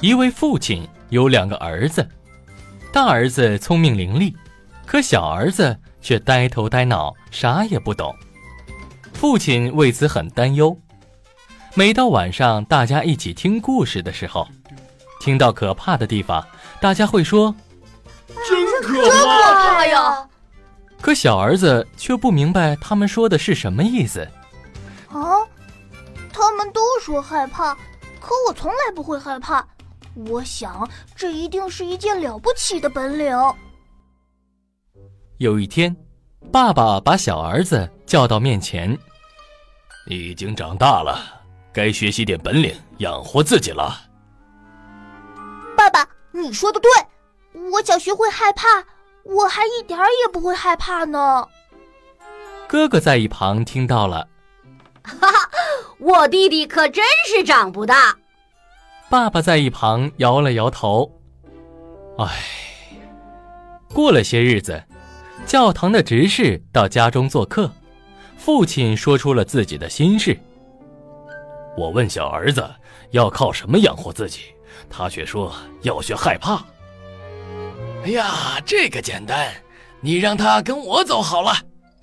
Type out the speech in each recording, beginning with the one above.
一位父亲有两个儿子，大儿子聪明伶俐，可小儿子却呆头呆脑，啥也不懂。父亲为此很担忧。每到晚上大家一起听故事的时候，听到可怕的地方，大家会说：“真可怕呀！”可小儿子却不明白他们说的是什么意思。啊，他们都说害怕，可我从来不会害怕。我想，这一定是一件了不起的本领。有一天，爸爸把小儿子叫到面前：“你已经长大了，该学习点本领，养活自己了。”爸爸，你说的对，我想学会害怕，我还一点儿也不会害怕呢。哥哥在一旁听到了，哈哈，我弟弟可真是长不大。爸爸在一旁摇了摇头，唉。过了些日子，教堂的执事到家中做客，父亲说出了自己的心事。我问小儿子要靠什么养活自己，他却说要学害怕。哎呀，这个简单，你让他跟我走好了，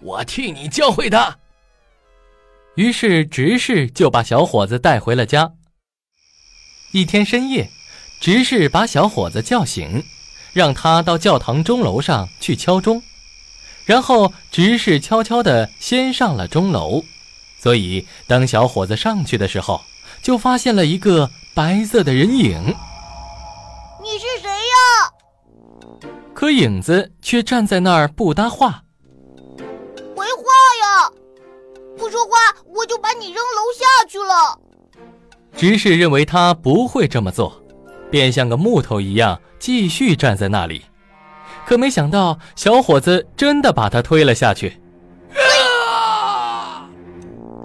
我替你教会他。于是执事就把小伙子带回了家。一天深夜，执事把小伙子叫醒，让他到教堂钟楼上去敲钟。然后执事悄悄地先上了钟楼，所以当小伙子上去的时候，就发现了一个白色的人影。你是谁呀？可影子却站在那儿不搭话。回话呀！不说话，我就把你扔楼下去了。执事认为他不会这么做，便像个木头一样继续站在那里。可没想到，小伙子真的把他推了下去。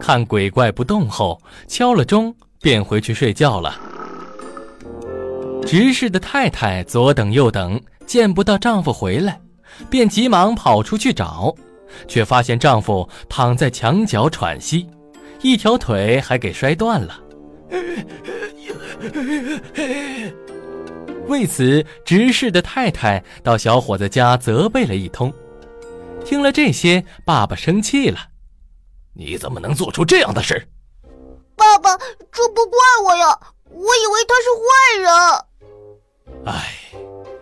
看鬼怪不动后，敲了钟，便回去睡觉了。执事的太太左等右等，见不到丈夫回来，便急忙跑出去找，却发现丈夫躺在墙角喘息，一条腿还给摔断了。为此，执事的太太到小伙子家责备了一通。听了这些，爸爸生气了：“你怎么能做出这样的事？”爸爸，这不怪我呀，我以为他是坏人。哎，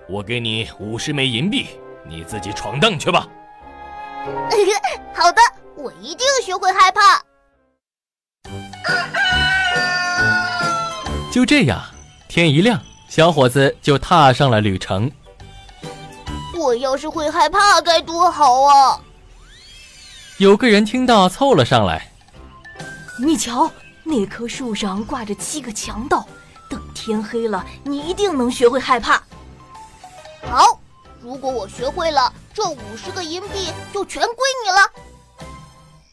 我给你五十枚银币，你自己闯荡去吧。好的，我一定学会害怕。就这样，天一亮，小伙子就踏上了旅程。我要是会害怕该多好啊！有个人听到，凑了上来。你瞧，那棵树上挂着七个强盗，等天黑了，你一定能学会害怕。好，如果我学会了，这五十个银币就全归你了。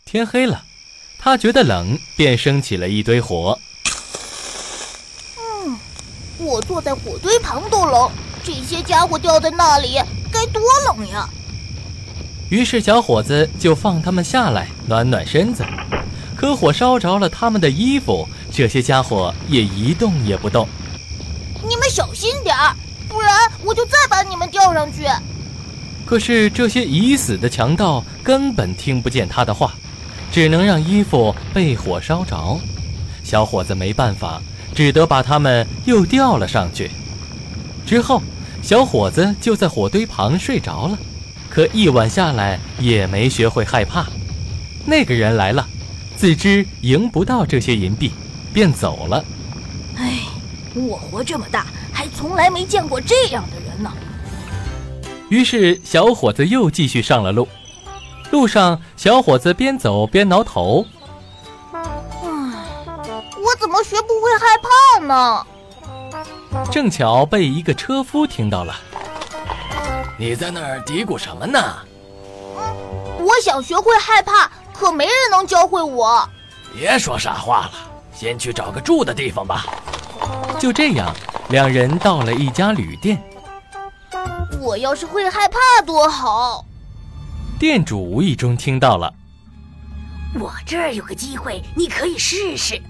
天黑了，他觉得冷，便升起了一堆火。我坐在火堆旁都冷，这些家伙掉在那里该多冷呀！于是小伙子就放他们下来暖暖身子，可火烧着了他们的衣服，这些家伙也一动也不动。你们小心点儿，不然我就再把你们吊上去。可是这些已死的强盗根本听不见他的话，只能让衣服被火烧着。小伙子没办法。只得把他们又吊了上去。之后，小伙子就在火堆旁睡着了。可一晚下来也没学会害怕。那个人来了，自知赢不到这些银币，便走了。哎，我活这么大，还从来没见过这样的人呢。于是，小伙子又继续上了路。路上，小伙子边走边挠头。学不会害怕呢？正巧被一个车夫听到了。你在那儿嘀咕什么呢？我想学会害怕，可没人能教会我。别说傻话了，先去找个住的地方吧。就这样，两人到了一家旅店。我要是会害怕多好！店主无意中听到了。我这儿有个机会，你可以试试。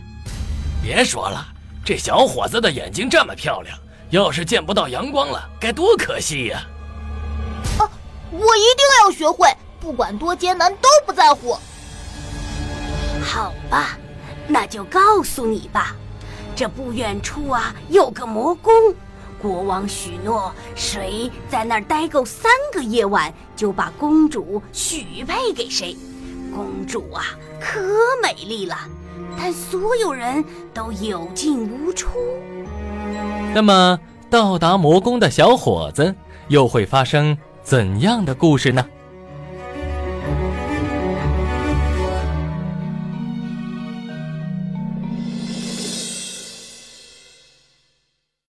别说了，这小伙子的眼睛这么漂亮，要是见不到阳光了，该多可惜呀！啊，我一定要学会，不管多艰难都不在乎。好吧，那就告诉你吧。这不远处啊，有个魔宫。国王许诺，谁在那儿待够三个夜晚，就把公主许配给谁。公主啊，可美丽了，但所有人都有进无出。那么，到达魔宫的小伙子又会发生怎样的故事呢？